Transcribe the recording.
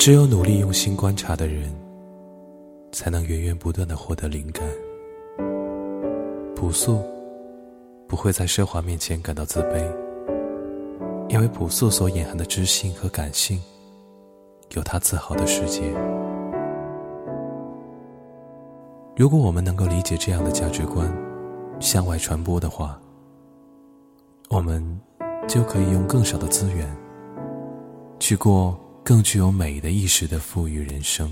只有努力用心观察的人，才能源源不断的获得灵感。朴素不会在奢华面前感到自卑，因为朴素所隐含的知性和感性，有他自豪的世界。如果我们能够理解这样的价值观，向外传播的话，我们就可以用更少的资源，去过更具有美的意识的富裕人生。